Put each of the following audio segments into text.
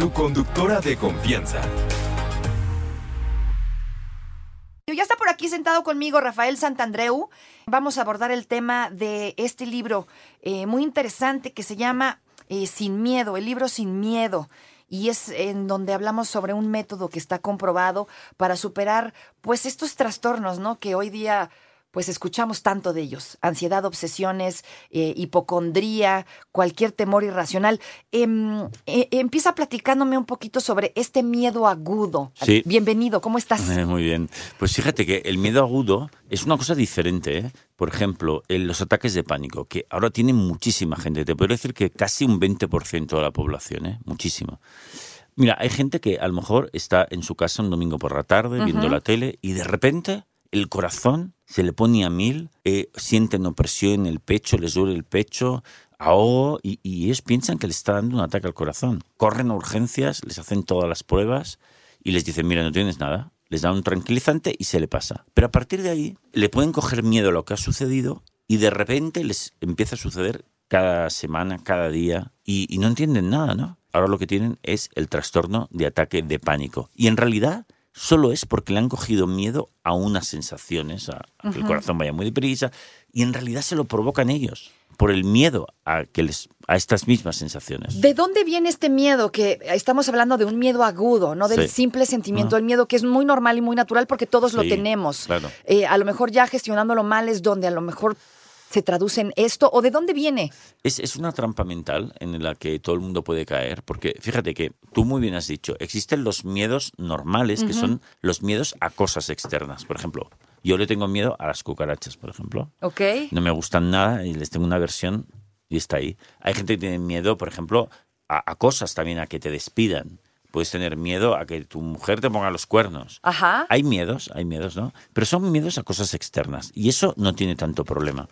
tu conductora de confianza. Ya está por aquí sentado conmigo Rafael Santandreu. Vamos a abordar el tema de este libro eh, muy interesante que se llama eh, Sin Miedo, el libro Sin Miedo. Y es en donde hablamos sobre un método que está comprobado para superar pues estos trastornos, ¿no? Que hoy día pues escuchamos tanto de ellos. Ansiedad, obsesiones, eh, hipocondría, cualquier temor irracional. Em, eh, empieza platicándome un poquito sobre este miedo agudo. Sí. Bienvenido, ¿cómo estás? Muy bien. Pues fíjate que el miedo agudo es una cosa diferente. ¿eh? Por ejemplo, en los ataques de pánico, que ahora tienen muchísima gente. Te puedo decir que casi un 20% de la población, ¿eh? muchísimo. Mira, hay gente que a lo mejor está en su casa un domingo por la tarde viendo la tele y de repente el corazón se le pone a mil, eh, sienten opresión en el pecho, les duele el pecho, ahogo, y, ellos piensan que les está dando un ataque al corazón. Corren a urgencias, les hacen todas las pruebas y les dicen, mira, no tienes nada. Les dan un tranquilizante y se le pasa. Pero a partir de ahí le pueden coger miedo a lo que ha sucedido y de repente les empieza a suceder cada semana, cada día, y, y no entienden nada, ¿no? Ahora lo que tienen es el trastorno de ataque de pánico. Y en realidad solo es porque le han cogido miedo a unas sensaciones, a, a que el corazón vaya muy deprisa, y en realidad se lo provocan ellos por el miedo a que les a estas mismas sensaciones. ¿De dónde viene este miedo? Que estamos hablando de un miedo agudo, no del Sí. simple sentimiento del miedo, que es muy normal y muy natural porque todos lo tenemos. claro. Eh, a lo mejor ya gestionándolo mal es donde a lo mejor se traduce en esto. ¿O de dónde viene? Es, es una trampa mental en la que todo el mundo puede caer, porque fíjate que tú muy bien has dicho, existen los miedos normales, que son los miedos a cosas externas. Por ejemplo, yo le tengo miedo a las cucarachas, por ejemplo. ¿Ok? No me gustan nada y les tengo una versión y está ahí. Hay gente que tiene miedo, por ejemplo, a, a cosas también, a que te despidan. Puedes tener miedo a que tu mujer te ponga los cuernos. Ajá. Hay miedos, hay miedos, ¿no? Pero son miedos a cosas externas y eso no tiene tanto problema.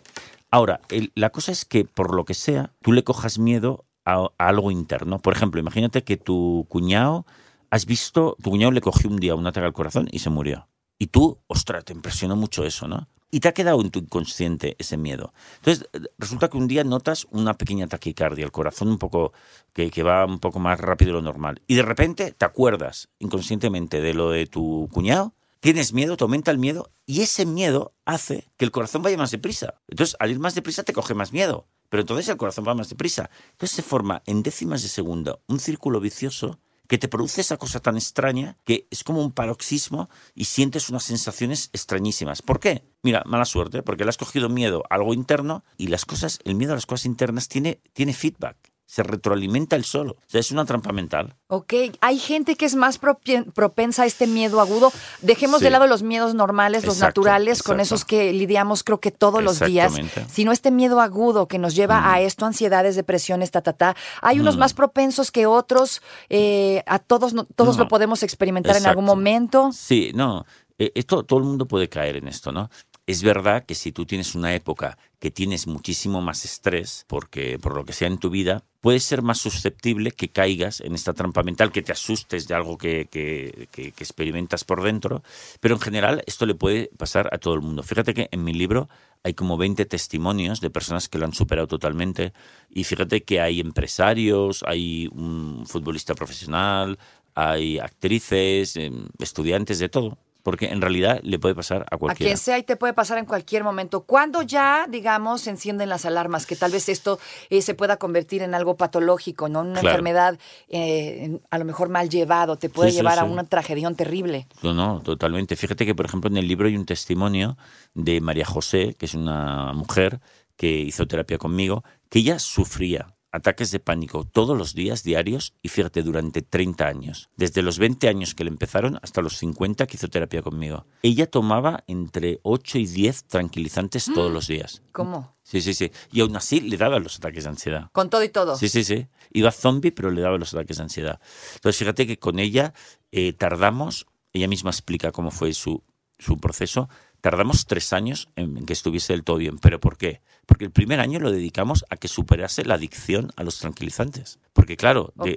Ahora, el- la cosa es que por lo que sea, tú le cojas miedo a, a algo interno. Por ejemplo, imagínate que tu cuñado, has visto, tu cuñado le cogió un día un ataque al corazón y se murió. Y tú, ostras, te impresionó mucho eso, ¿no? Y te ha quedado en tu inconsciente ese miedo. Entonces, resulta que un día notas una pequeña taquicardia, el corazón un poco, que, que va un poco más rápido de lo normal. Y de repente te acuerdas inconscientemente de lo de tu cuñado, tienes miedo, te aumenta el miedo, y ese miedo hace que el corazón vaya más deprisa. Entonces, al ir más deprisa te coge más miedo. Pero entonces el corazón va más deprisa. Entonces se forma en décimas de segundo un círculo vicioso que te produce esa cosa tan extraña que es como un paroxismo y sientes unas sensaciones extrañísimas. ¿Por qué? Mira, mala suerte, porque le has cogido miedo a algo interno y las cosas, el miedo a las cosas internas tiene, tiene feedback, se retroalimenta el solo. O sea, es una trampa mental. Ok, hay gente que es más propensa a este miedo agudo. Dejemos de lado los miedos normales, los Exacto, naturales, con esos que lidiamos creo que todos los días, sino este miedo agudo que nos lleva a esto, ansiedades, depresiones, ta, ta, ta. Hay unos más propensos que otros, eh, a todos, no- todos No. lo podemos experimentar en algún momento. Sí, no, eh, esto todo el mundo puede caer en esto, ¿no? Es verdad que si tú tienes una época que tienes muchísimo más estrés, porque por lo que sea en tu vida, puedes ser más susceptible que caigas en esta trampa mental, que te asustes de algo que, que- que- que experimentas por dentro, pero en general esto le puede pasar a todo el mundo. Fíjate que en mi libro hay como 20 testimonios de personas que lo han superado totalmente y fíjate que hay empresarios, hay un futbolista profesional, hay actrices, em, estudiantes, de todo. Porque en realidad le puede pasar a A cualquiera. quien sea y te puede pasar en cualquier momento. Cuando ya, digamos, se encienden las alarmas, que tal vez esto eh, se pueda convertir en algo patológico, ¿no? Una Claro. enfermedad eh, a lo mejor mal llevado, te puede Sí, sí, llevar a una tragedión terrible. No, no, totalmente. Fíjate que, por ejemplo, en el libro hay un testimonio de María José, que es una mujer que hizo terapia conmigo, que ella sufría ataques de pánico todos los días diarios y fíjate, durante 30 años. Desde los 20 años que le empezaron hasta los 50 que hizo terapia conmigo. Ella tomaba entre 8 y 10 tranquilizantes todos los días. ¿Cómo? Sí, sí, sí. Y aún así le daban los ataques de ansiedad. Con todo y todo. Sí, sí, sí. Iba zombie, pero le daba los ataques de ansiedad. Entonces, fíjate que con ella eh, tardamos, ella misma explica cómo fue su, su proceso, tardamos tres años en, que estuviese del todo bien. ¿Pero por qué? Porque el primer año lo dedicamos a que superase la adicción a los tranquilizantes. Porque, claro, de-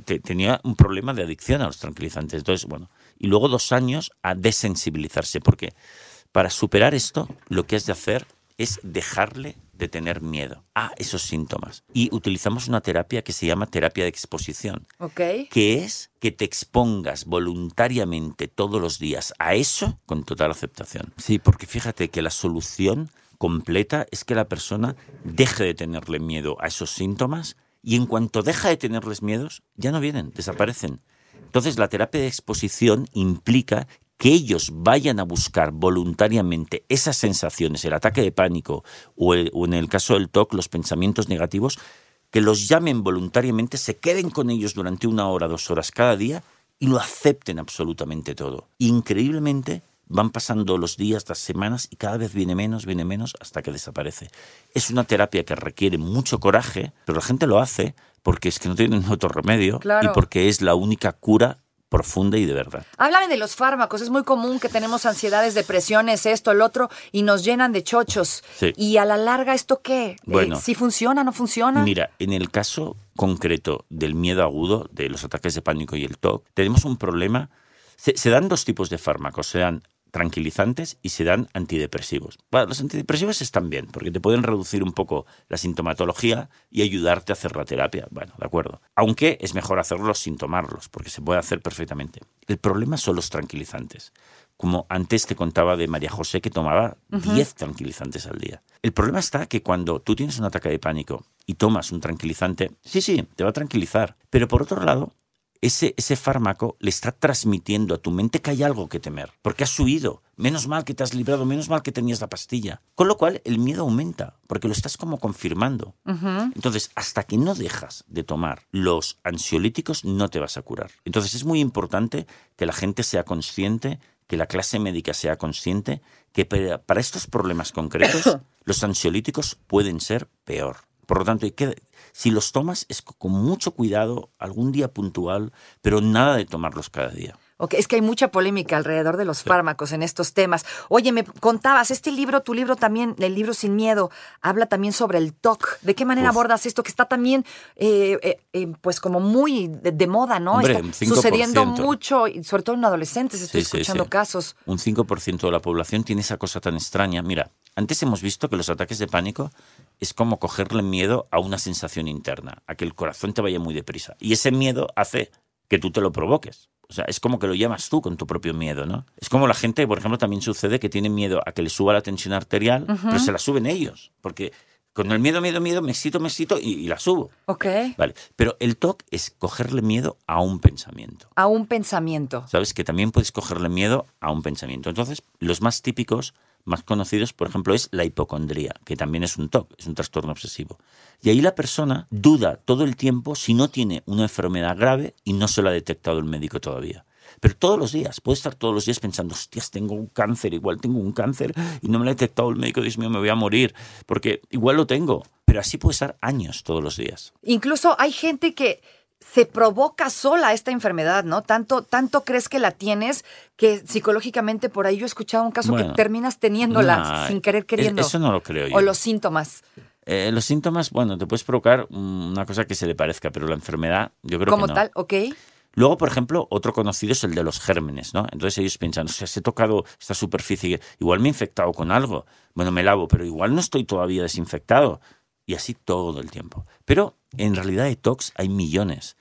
te- tenía un problema de adicción a los tranquilizantes. Entonces, bueno, y luego dos años a desensibilizarse. Porque para superar esto, lo que has de hacer es dejarle de tener miedo a esos síntomas. Y utilizamos una terapia que se llama terapia de exposición Ok. que es que te expongas voluntariamente todos los días a eso con total aceptación. Sí, porque fíjate que la solución completa es que la persona deje de tenerle miedo a esos síntomas y en cuanto deja de tenerles miedos, ya no vienen, desaparecen. Entonces la terapia de exposición implica que ellos vayan a buscar voluntariamente esas sensaciones, el ataque de pánico o, el- o en el caso del TOC, los pensamientos negativos, que los llamen voluntariamente, se queden con ellos durante una hora, dos horas cada día y lo acepten absolutamente todo. Increíblemente van pasando los días, las semanas y cada vez viene menos, viene menos hasta que desaparece. Es una terapia que requiere mucho coraje, pero la gente lo hace porque es que no tienen otro remedio Claro. y porque es la única cura profunda y de verdad. Háblame de los fármacos. Es muy común que tenemos ansiedades, depresiones, esto, el otro, y nos llenan de chochos. Sí. Y a la larga, ¿esto qué? Bueno. ¿Si funciona, no funciona? Mira, en el caso concreto del miedo agudo, de los ataques de pánico y el TOC, tenemos un problema. Se, se dan dos tipos de fármacos, se dan tranquilizantes y se dan antidepresivos. Bueno, los antidepresivos están bien, porque te pueden reducir un poco la sintomatología y ayudarte a hacer la terapia. Bueno, de acuerdo. Aunque es mejor hacerlos sin tomarlos, porque se puede hacer perfectamente. El problema son los tranquilizantes. Como antes te contaba de María José que tomaba 10 tranquilizantes al día. El problema está que cuando tú tienes un ataque de pánico y tomas un tranquilizante, sí, sí, te va a tranquilizar. Pero por otro lado, ese, ese fármaco le está transmitiendo a tu mente que hay algo que temer, porque has huido. Menos mal que te has librado, menos mal que tenías la pastilla. Con lo cual el miedo aumenta, porque lo estás como confirmando. Entonces, hasta que no dejas de tomar los ansiolíticos, no te vas a curar. Entonces, es muy importante que la gente sea consciente, que la clase médica sea consciente, que para para estos problemas concretos, los ansiolíticos pueden ser peor. Por lo tanto, hay que, si los tomas es con mucho cuidado, algún día puntual, pero nada de tomarlos cada día. Ok, es que hay mucha polémica alrededor de los fármacos en estos temas. Oye, me contabas, este libro, tu libro también, el libro Sin Miedo, habla también sobre el TOC. ¿De qué manera Uf. abordas esto que está también, eh, eh, eh, pues como muy de, de moda, ¿no? Hombre, está un 5%. sucediendo mucho, y sobre todo en adolescentes, estoy sí, escuchando sí. casos. Un 5% de la población tiene esa cosa tan extraña. Mira, antes hemos visto que los ataques de pánico es como cogerle miedo a una sensación interna, a que el corazón te vaya muy deprisa. Y ese miedo hace que tú te lo provoques. O sea, es como que lo llamas tú con tu propio miedo, ¿no? Es como la gente, por ejemplo, también sucede que tiene miedo a que le suba la tensión arterial, pero se la suben ellos. Porque con el miedo, miedo, miedo, me excito, me excito y, y la subo. Ok. Vale. Pero el TOC es cogerle miedo a un pensamiento. A un pensamiento. ¿Sabes? Que también puedes cogerle miedo a un pensamiento. Entonces, los más típicos, más conocidos, por ejemplo, es la hipocondría, que también es un TOC, es un trastorno obsesivo. Y ahí la persona duda todo el tiempo si no tiene una enfermedad grave y no se lo ha detectado el médico todavía. Pero todos los días, puede estar todos los días pensando, hostias, tengo un cáncer, igual tengo un cáncer y no me lo ha detectado el médico, Dios mío, me voy a morir, porque igual lo tengo. Pero así puede estar años todos los días. Incluso hay gente que se provoca sola esta enfermedad, ¿no? Tanto, tanto crees que la tienes que psicológicamente por ahí yo he escuchado un caso que terminas teniéndola Nah, sin querer queriendo. Eso no lo creo yo. o los síntomas. Eh, los síntomas, bueno, te puedes provocar una cosa que se le parezca, pero la enfermedad, yo creo como que no. tal, ¿ok? Luego, por ejemplo, otro conocido es el de los gérmenes, ¿no? Entonces ellos piensan, o sea, si he tocado esta superficie, igual me he infectado con algo. Bueno, me lavo, pero igual no estoy todavía desinfectado. Y así todo el tiempo. Pero en realidad de TOCs hay millones.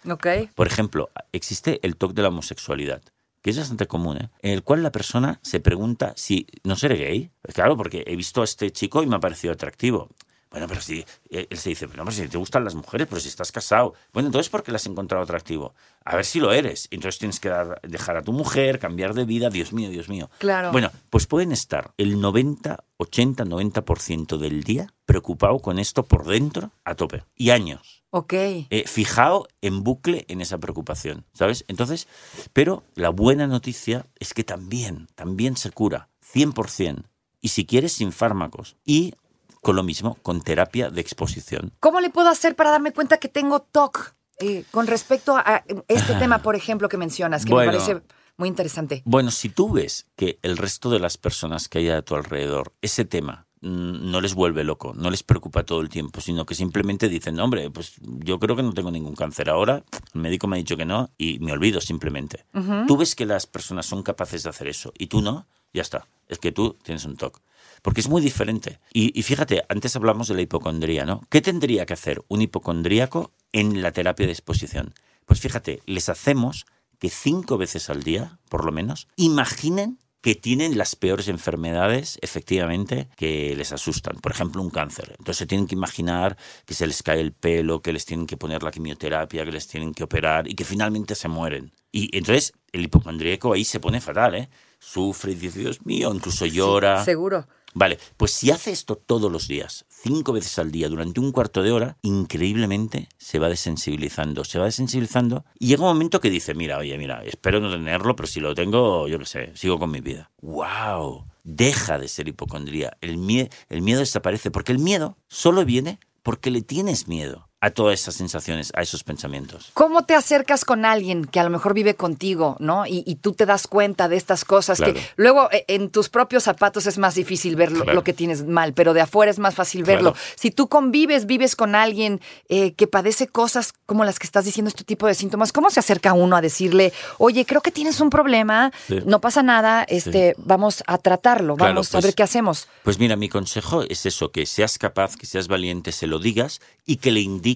Por ejemplo, existe el TOC de la homosexualidad, que es bastante común, ¿eh? en el cual la persona se pregunta si no seré gay. Pues claro, porque he visto a este chico y me ha parecido atractivo. Bueno, pero si eh, él se dice, no, pero si te gustan las mujeres, pero si estás casado. Bueno, entonces ¿por qué las has encontrado atractivo? A ver si lo eres. Entonces tienes que dar- dejar a tu mujer, cambiar de vida. Dios mío, Dios mío. Claro. Bueno, pues pueden estar el 90, 80, 90% del día preocupado con esto por dentro a tope. Y años. Ok. Eh, fijado en bucle en esa preocupación, ¿sabes? Entonces, pero la buena noticia es que también, también se cura, 100%, y si quieres sin fármacos, y con lo mismo, con terapia de exposición. ¿Cómo le puedo hacer para darme cuenta que tengo TOC? Eh, con respecto a este tema, por ejemplo, que mencionas, que Bueno. me parece muy interesante. Bueno, si tú ves que el resto de las personas que hay a tu alrededor, ese tema no les vuelve loco, no les preocupa todo el tiempo, sino que simplemente dicen, "No, hombre, pues yo creo que no tengo ningún cáncer ahora, el médico me ha dicho que no y me olvido simplemente. Tú ves que las personas son capaces de hacer eso y tú no, ya está, es que tú tienes un TOC. Porque es muy diferente. Y, y fíjate, antes hablamos de la hipocondría, ¿no? ¿Qué tendría que hacer un hipocondríaco en la terapia de exposición? Pues fíjate, les hacemos que cinco veces al día, por lo menos, imaginen que tienen las peores enfermedades, efectivamente, que les asustan. Por ejemplo, un cáncer. Entonces se tienen que imaginar que se les cae el pelo, que les tienen que poner la quimioterapia, que les tienen que operar y que finalmente se mueren. Y entonces el hipocondríaco ahí se pone fatal, ¿eh? Sufre y dice, Dios mío, incluso llora. Seguro. Vale, pues si hace esto todos los días, cinco veces al día, durante un cuarto de hora, increíblemente se va desensibilizando, se va desensibilizando y llega un momento que dice, mira, oye, mira, espero no tenerlo, pero si lo tengo, yo qué sé, sigo con mi vida. ¡Wow! Deja de ser hipocondría. El, mie- el miedo desaparece porque el miedo solo viene porque le tienes miedo a todas esas sensaciones, a esos pensamientos. ¿Cómo te acercas con alguien que a lo mejor vive contigo, ¿no? Y, y tú te das cuenta de estas cosas Claro. que luego eh, en tus propios zapatos es más difícil ver lo, Claro. lo que tienes mal, pero de afuera es más fácil verlo. Claro. Si tú convives, vives con alguien eh, que padece cosas como las que estás diciendo, este tipo de síntomas, ¿cómo se acerca uno a decirle, oye, creo que tienes un problema, Sí. no pasa nada, este, vamos a tratarlo, vamos a pues- ver qué hacemos? Pues mira, mi consejo es eso, que seas capaz, que seas valiente, se lo digas y que le indiques,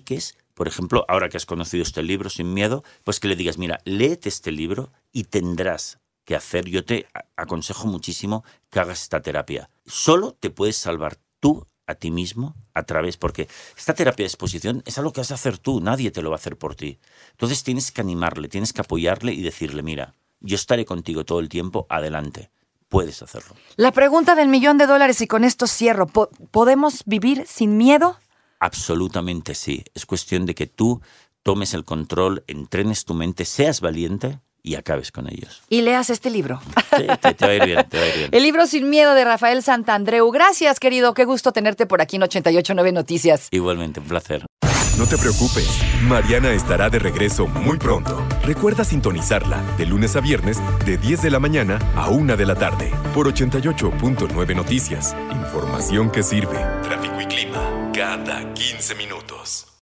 por ejemplo, ahora que has conocido este libro sin miedo, pues que le digas, mira, léete este libro y tendrás que hacer, yo te a- aconsejo muchísimo que hagas esta terapia. Solo te puedes salvar tú a ti mismo a través, porque esta terapia de exposición es algo que has de hacer tú, nadie te lo va a hacer por ti. Entonces tienes que animarle, tienes que apoyarle y decirle, mira, yo estaré contigo todo el tiempo, adelante, puedes hacerlo. La pregunta del millón de dólares y con esto cierro, ¿po- ¿podemos vivir sin miedo? Absolutamente sí. Es cuestión de que tú tomes el control, entrenes tu mente, seas valiente y acabes con ellos. Y leas este libro. Sí, te, te va a ir bien, te va a ir bien. El libro Sin Miedo de Rafael Santandreu. Gracias, querido. Qué gusto tenerte por aquí en 889 Noticias. Igualmente, un placer. No te preocupes, Mariana estará de regreso muy pronto. Recuerda sintonizarla de lunes a viernes de 10 de la mañana a 1 de la tarde por 88.9 Noticias. Información que sirve. Tráfico y clima cada 15 minutos.